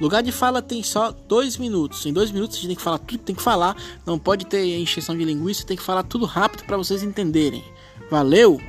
Lugar de fala tem só dois minutos. Em dois minutos a gente tem que falar tudo que tem que falar. Não pode ter encheção de linguiça, tem que falar tudo rápido para vocês entenderem. Valeu!